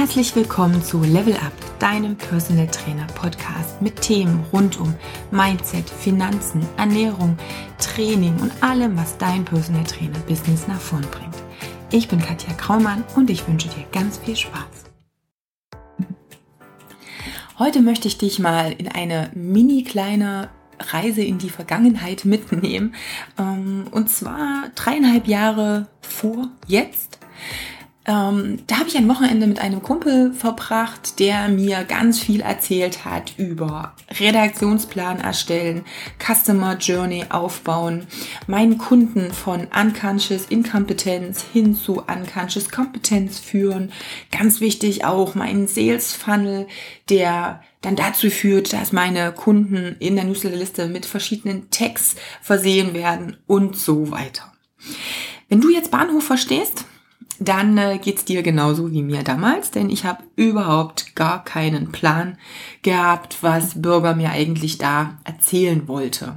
Herzlich willkommen zu Level Up, deinem Personal Trainer Podcast mit Themen rund um Mindset, Finanzen, Ernährung, Training und allem, was dein Personal Trainer Business nach vorn bringt. Ich bin Katja Kraumann und ich wünsche dir ganz viel Spaß. Heute möchte ich dich mal in eine mini kleine Reise in die Vergangenheit mitnehmen. Ähm, und zwar dreieinhalb Jahre vor jetzt. Ähm, da habe ich ein Wochenende mit einem Kumpel verbracht, der mir ganz viel erzählt hat über Redaktionsplan erstellen, Customer Journey aufbauen, meinen Kunden von Unconscious Inkompetenz hin zu Unconscious Kompetenz führen. Ganz wichtig auch meinen Sales Funnel, der dann dazu führt, dass meine Kunden in der Newsletterliste mit verschiedenen Tags versehen werden und so weiter. Wenn du jetzt Bahnhof verstehst, dann äh, geht's dir genauso wie mir damals, denn ich habe überhaupt gar keinen Plan gehabt, was Bürger mir eigentlich da erzählen wollte.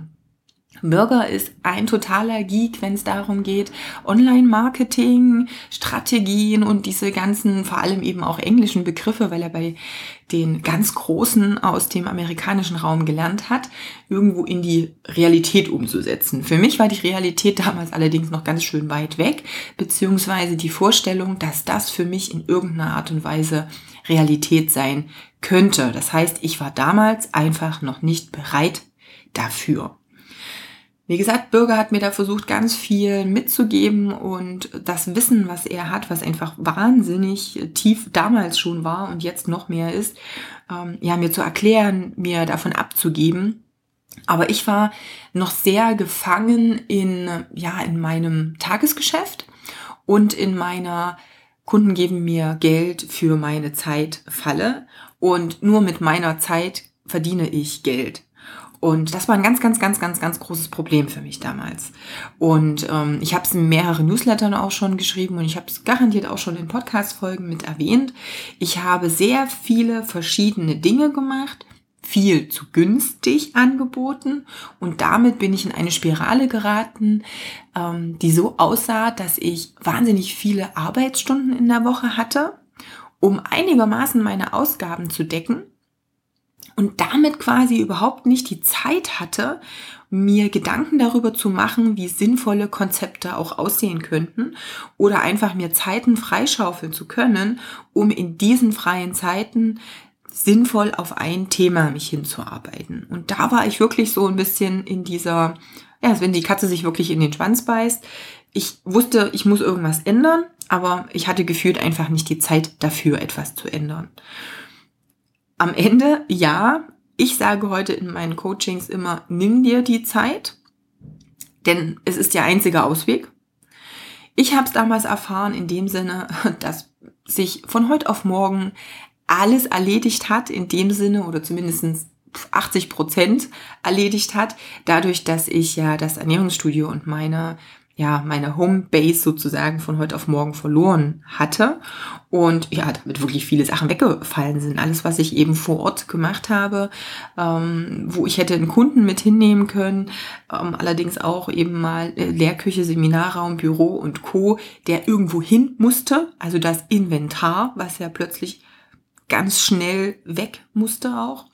Bürger ist ein totaler Geek, wenn es darum geht, Online-Marketing, Strategien und diese ganzen, vor allem eben auch englischen Begriffe, weil er bei den ganz Großen aus dem amerikanischen Raum gelernt hat, irgendwo in die Realität umzusetzen. Für mich war die Realität damals allerdings noch ganz schön weit weg, beziehungsweise die Vorstellung, dass das für mich in irgendeiner Art und Weise Realität sein könnte. Das heißt, ich war damals einfach noch nicht bereit dafür. Wie gesagt, Bürger hat mir da versucht, ganz viel mitzugeben und das Wissen, was er hat, was einfach wahnsinnig tief damals schon war und jetzt noch mehr ist, ähm, ja, mir zu erklären, mir davon abzugeben. Aber ich war noch sehr gefangen in, ja, in meinem Tagesgeschäft und in meiner Kunden geben mir Geld für meine Zeit Falle und nur mit meiner Zeit verdiene ich Geld. Und das war ein ganz, ganz, ganz, ganz, ganz großes Problem für mich damals. Und ähm, ich habe es in mehreren Newslettern auch schon geschrieben und ich habe es garantiert auch schon in Podcast-Folgen mit erwähnt. Ich habe sehr viele verschiedene Dinge gemacht, viel zu günstig angeboten und damit bin ich in eine Spirale geraten, ähm, die so aussah, dass ich wahnsinnig viele Arbeitsstunden in der Woche hatte, um einigermaßen meine Ausgaben zu decken und damit quasi überhaupt nicht die Zeit hatte, mir Gedanken darüber zu machen, wie sinnvolle Konzepte auch aussehen könnten oder einfach mir Zeiten freischaufeln zu können, um in diesen freien Zeiten sinnvoll auf ein Thema mich hinzuarbeiten. Und da war ich wirklich so ein bisschen in dieser, ja, wenn die Katze sich wirklich in den Schwanz beißt. Ich wusste, ich muss irgendwas ändern, aber ich hatte gefühlt einfach nicht die Zeit dafür, etwas zu ändern. Am Ende, ja, ich sage heute in meinen Coachings immer, nimm dir die Zeit, denn es ist der einzige Ausweg. Ich habe es damals erfahren in dem Sinne, dass sich von heute auf morgen alles erledigt hat, in dem Sinne oder zumindest 80 Prozent erledigt hat, dadurch, dass ich ja das Ernährungsstudio und meine ja, meine Homebase sozusagen von heute auf morgen verloren hatte und ja, damit wirklich viele Sachen weggefallen sind. Alles, was ich eben vor Ort gemacht habe, ähm, wo ich hätte einen Kunden mit hinnehmen können, ähm, allerdings auch eben mal äh, Lehrküche, Seminarraum, Büro und Co., der irgendwo hin musste, also das Inventar, was ja plötzlich ganz schnell weg musste auch.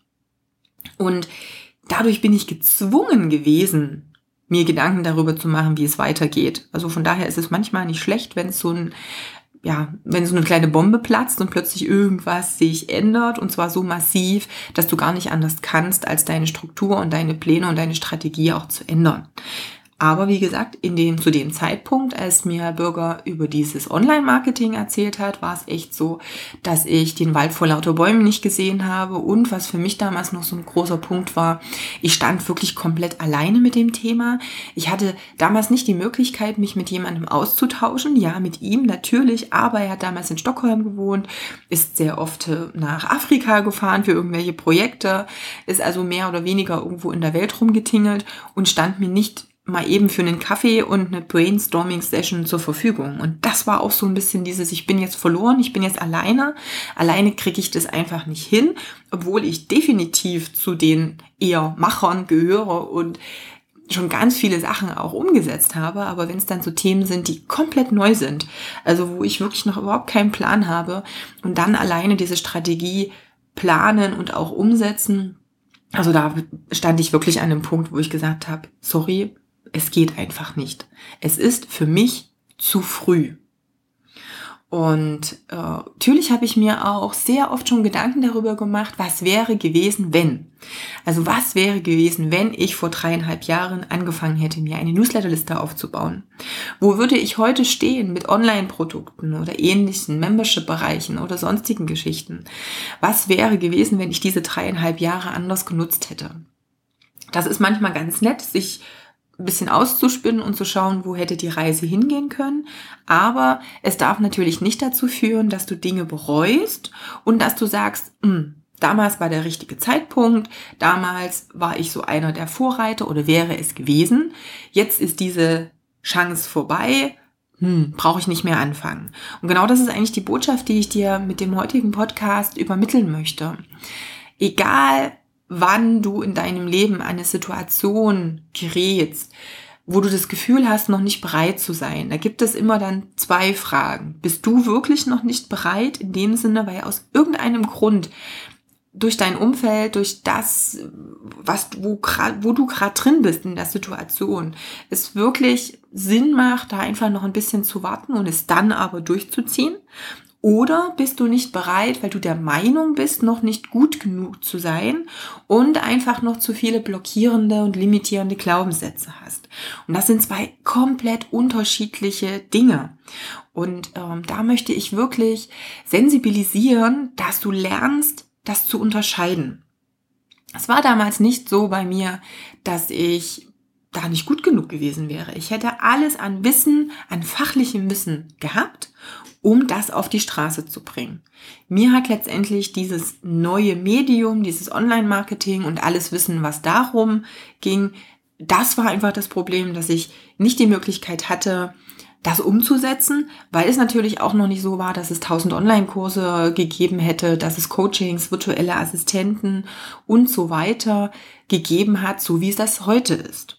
Und dadurch bin ich gezwungen gewesen, mir Gedanken darüber zu machen, wie es weitergeht. Also von daher ist es manchmal nicht schlecht, wenn es so ein ja, wenn so eine kleine Bombe platzt und plötzlich irgendwas sich ändert und zwar so massiv, dass du gar nicht anders kannst, als deine Struktur und deine Pläne und deine Strategie auch zu ändern. Aber wie gesagt, in dem, zu dem Zeitpunkt, als mir Bürger über dieses Online-Marketing erzählt hat, war es echt so, dass ich den Wald vor lauter Bäumen nicht gesehen habe. Und was für mich damals noch so ein großer Punkt war, ich stand wirklich komplett alleine mit dem Thema. Ich hatte damals nicht die Möglichkeit, mich mit jemandem auszutauschen. Ja, mit ihm natürlich, aber er hat damals in Stockholm gewohnt, ist sehr oft äh, nach Afrika gefahren für irgendwelche Projekte, ist also mehr oder weniger irgendwo in der Welt rumgetingelt und stand mir nicht mal eben für einen Kaffee und eine Brainstorming-Session zur Verfügung. Und das war auch so ein bisschen dieses, ich bin jetzt verloren, ich bin jetzt alleine. Alleine kriege ich das einfach nicht hin, obwohl ich definitiv zu den eher Machern gehöre und schon ganz viele Sachen auch umgesetzt habe, aber wenn es dann so Themen sind, die komplett neu sind, also wo ich wirklich noch überhaupt keinen Plan habe und dann alleine diese Strategie planen und auch umsetzen, also da stand ich wirklich an einem Punkt, wo ich gesagt habe, sorry, es geht einfach nicht. Es ist für mich zu früh. Und äh, natürlich habe ich mir auch sehr oft schon Gedanken darüber gemacht, was wäre gewesen, wenn. Also was wäre gewesen, wenn ich vor dreieinhalb Jahren angefangen hätte, mir eine Newsletterliste aufzubauen? Wo würde ich heute stehen mit Online-Produkten oder ähnlichen Membership-Bereichen oder sonstigen Geschichten? Was wäre gewesen, wenn ich diese dreieinhalb Jahre anders genutzt hätte? Das ist manchmal ganz nett, sich ein bisschen auszuspinnen und zu schauen, wo hätte die Reise hingehen können. Aber es darf natürlich nicht dazu führen, dass du Dinge bereust und dass du sagst, hm, damals war der richtige Zeitpunkt, damals war ich so einer der Vorreiter oder wäre es gewesen. Jetzt ist diese Chance vorbei. Hm, brauche ich nicht mehr anfangen. Und genau das ist eigentlich die Botschaft, die ich dir mit dem heutigen Podcast übermitteln möchte. Egal, wann du in deinem Leben eine Situation gerätst, wo du das Gefühl hast, noch nicht bereit zu sein. Da gibt es immer dann zwei Fragen. Bist du wirklich noch nicht bereit in dem Sinne, weil aus irgendeinem Grund durch dein Umfeld, durch das, was wo, wo du gerade drin bist in der Situation, es wirklich Sinn macht, da einfach noch ein bisschen zu warten und es dann aber durchzuziehen? Oder bist du nicht bereit, weil du der Meinung bist, noch nicht gut genug zu sein und einfach noch zu viele blockierende und limitierende Glaubenssätze hast? Und das sind zwei komplett unterschiedliche Dinge. Und ähm, da möchte ich wirklich sensibilisieren, dass du lernst, das zu unterscheiden. Es war damals nicht so bei mir, dass ich da nicht gut genug gewesen wäre. Ich hätte alles an Wissen, an fachlichem Wissen gehabt um das auf die Straße zu bringen. Mir hat letztendlich dieses neue Medium, dieses Online-Marketing und alles Wissen, was darum ging, das war einfach das Problem, dass ich nicht die Möglichkeit hatte, das umzusetzen, weil es natürlich auch noch nicht so war, dass es tausend Online-Kurse gegeben hätte, dass es Coachings, virtuelle Assistenten und so weiter gegeben hat, so wie es das heute ist.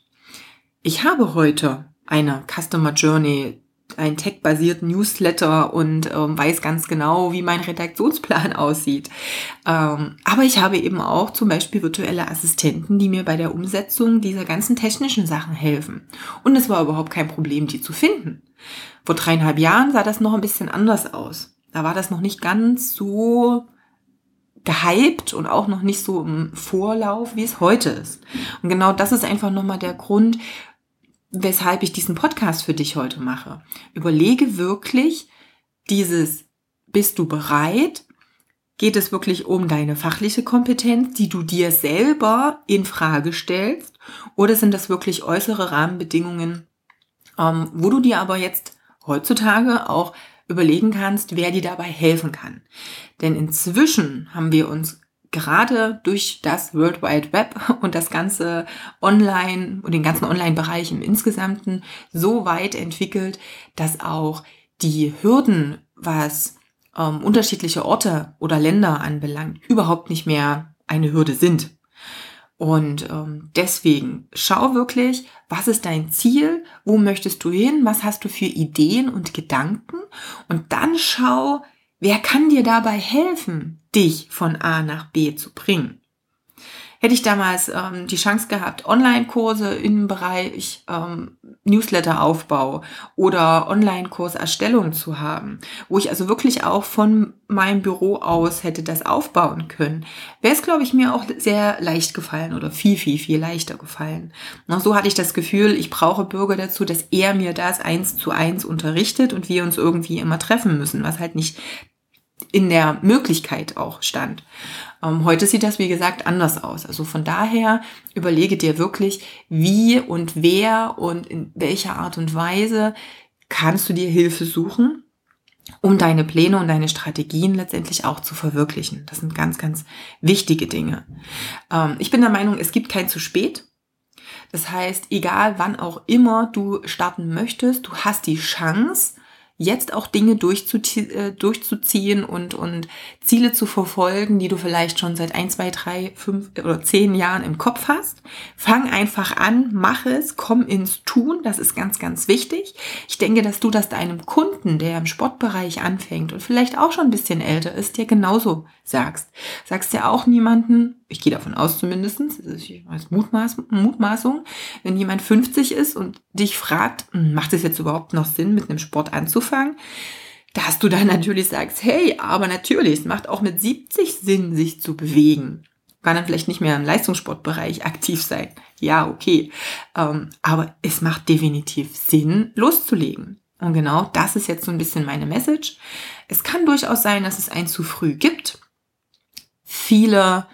Ich habe heute eine Customer Journey ein tech-basierten Newsletter und ähm, weiß ganz genau, wie mein Redaktionsplan aussieht. Ähm, aber ich habe eben auch zum Beispiel virtuelle Assistenten, die mir bei der Umsetzung dieser ganzen technischen Sachen helfen. Und es war überhaupt kein Problem, die zu finden. Vor dreieinhalb Jahren sah das noch ein bisschen anders aus. Da war das noch nicht ganz so gehypt und auch noch nicht so im Vorlauf, wie es heute ist. Und genau das ist einfach nochmal der Grund, weshalb ich diesen Podcast für dich heute mache. Überlege wirklich dieses, bist du bereit? Geht es wirklich um deine fachliche Kompetenz, die du dir selber in Frage stellst? Oder sind das wirklich äußere Rahmenbedingungen, ähm, wo du dir aber jetzt heutzutage auch überlegen kannst, wer dir dabei helfen kann? Denn inzwischen haben wir uns gerade durch das World Wide Web und das ganze Online und den ganzen Online-Bereich im Insgesamten so weit entwickelt, dass auch die Hürden, was ähm, unterschiedliche Orte oder Länder anbelangt, überhaupt nicht mehr eine Hürde sind. Und ähm, deswegen schau wirklich, was ist dein Ziel, wo möchtest du hin, was hast du für Ideen und Gedanken und dann schau, wer kann dir dabei helfen, dich von A nach B zu bringen. Hätte ich damals ähm, die Chance gehabt, Online-Kurse im Bereich ähm, Newsletter-Aufbau oder Online-Kurserstellung zu haben, wo ich also wirklich auch von meinem Büro aus hätte das aufbauen können, wäre es, glaube ich, mir auch sehr leicht gefallen oder viel, viel, viel leichter gefallen. Und so hatte ich das Gefühl, ich brauche Bürger dazu, dass er mir das eins zu eins unterrichtet und wir uns irgendwie immer treffen müssen, was halt nicht in der Möglichkeit auch stand. Ähm, heute sieht das, wie gesagt, anders aus. Also von daher überlege dir wirklich, wie und wer und in welcher Art und Weise kannst du dir Hilfe suchen, um deine Pläne und deine Strategien letztendlich auch zu verwirklichen. Das sind ganz, ganz wichtige Dinge. Ähm, ich bin der Meinung, es gibt kein zu spät. Das heißt, egal wann auch immer du starten möchtest, du hast die Chance, jetzt auch Dinge äh, durchzuziehen und, und Ziele zu verfolgen, die du vielleicht schon seit ein, zwei, drei, fünf oder zehn Jahren im Kopf hast. Fang einfach an, mach es, komm ins Tun. Das ist ganz, ganz wichtig. Ich denke, dass du das deinem Kunden, der im Sportbereich anfängt und vielleicht auch schon ein bisschen älter ist, dir genauso sagst. Sagst ja auch niemanden, ich gehe davon aus zumindest, als Mutmaß, Mutmaßung, wenn jemand 50 ist und dich fragt, hm, macht es jetzt überhaupt noch Sinn, mit einem Sport anzufangen? Dass du dann natürlich sagst, hey, aber natürlich, es macht auch mit 70 Sinn, sich zu bewegen. Kann dann vielleicht nicht mehr im Leistungssportbereich aktiv sein. Ja, okay. Ähm, aber es macht definitiv Sinn, loszulegen. Und genau das ist jetzt so ein bisschen meine Message. Es kann durchaus sein, dass es ein zu früh gibt. Viele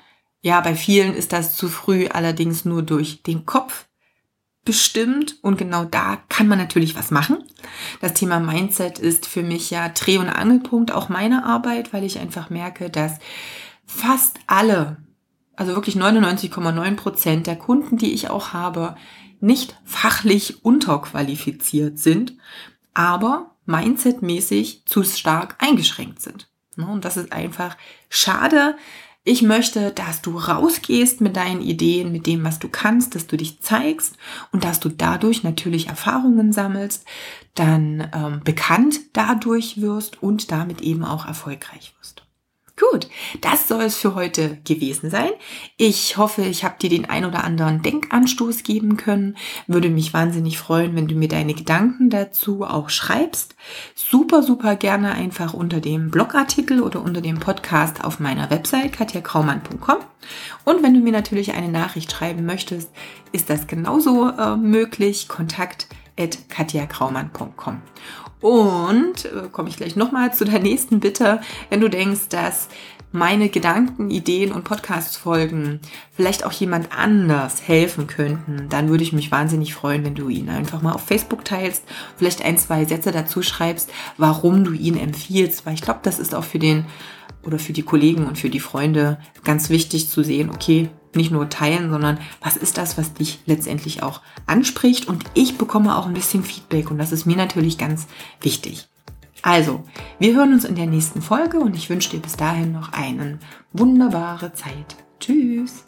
ja, bei vielen ist das zu früh allerdings nur durch den Kopf bestimmt und genau da kann man natürlich was machen. Das Thema Mindset ist für mich ja Dreh- und Angelpunkt auch meiner Arbeit, weil ich einfach merke, dass fast alle, also wirklich 99,9 Prozent der Kunden, die ich auch habe, nicht fachlich unterqualifiziert sind, aber mindsetmäßig zu stark eingeschränkt sind. Ne, und das ist einfach schade, ich möchte, dass du rausgehst mit deinen Ideen, mit dem, was du kannst, dass du dich zeigst und dass du dadurch natürlich Erfahrungen sammelst, dann ähm, bekannt dadurch wirst und damit eben auch erfolgreich wirst. Gut, das soll es für heute gewesen sein. Ich hoffe, ich habe dir den ein oder anderen Denkanstoß geben können. Würde mich wahnsinnig freuen, wenn du mir deine Gedanken dazu auch schreibst. Super, super gerne einfach unter dem Blogartikel oder unter dem Podcast auf meiner Website katjakraumann.com. Und wenn du mir natürlich eine Nachricht schreiben möchtest, ist das genauso äh, möglich. Kontakt katjakraumann.com. Und äh, komme ich gleich nochmal zu der nächsten Bitte, wenn du denkst, dass meine Gedanken, Ideen und Podcast-Folgen vielleicht auch jemand anders helfen könnten, dann würde ich mich wahnsinnig freuen, wenn du ihn einfach mal auf Facebook teilst, vielleicht ein, zwei Sätze dazu schreibst, warum du ihn empfiehlst, weil ich glaube, das ist auch für den oder für die Kollegen und für die Freunde ganz wichtig zu sehen, okay, nicht nur teilen, sondern was ist das, was dich letztendlich auch anspricht. Und ich bekomme auch ein bisschen Feedback und das ist mir natürlich ganz wichtig. Also, wir hören uns in der nächsten Folge und ich wünsche dir bis dahin noch eine wunderbare Zeit. Tschüss!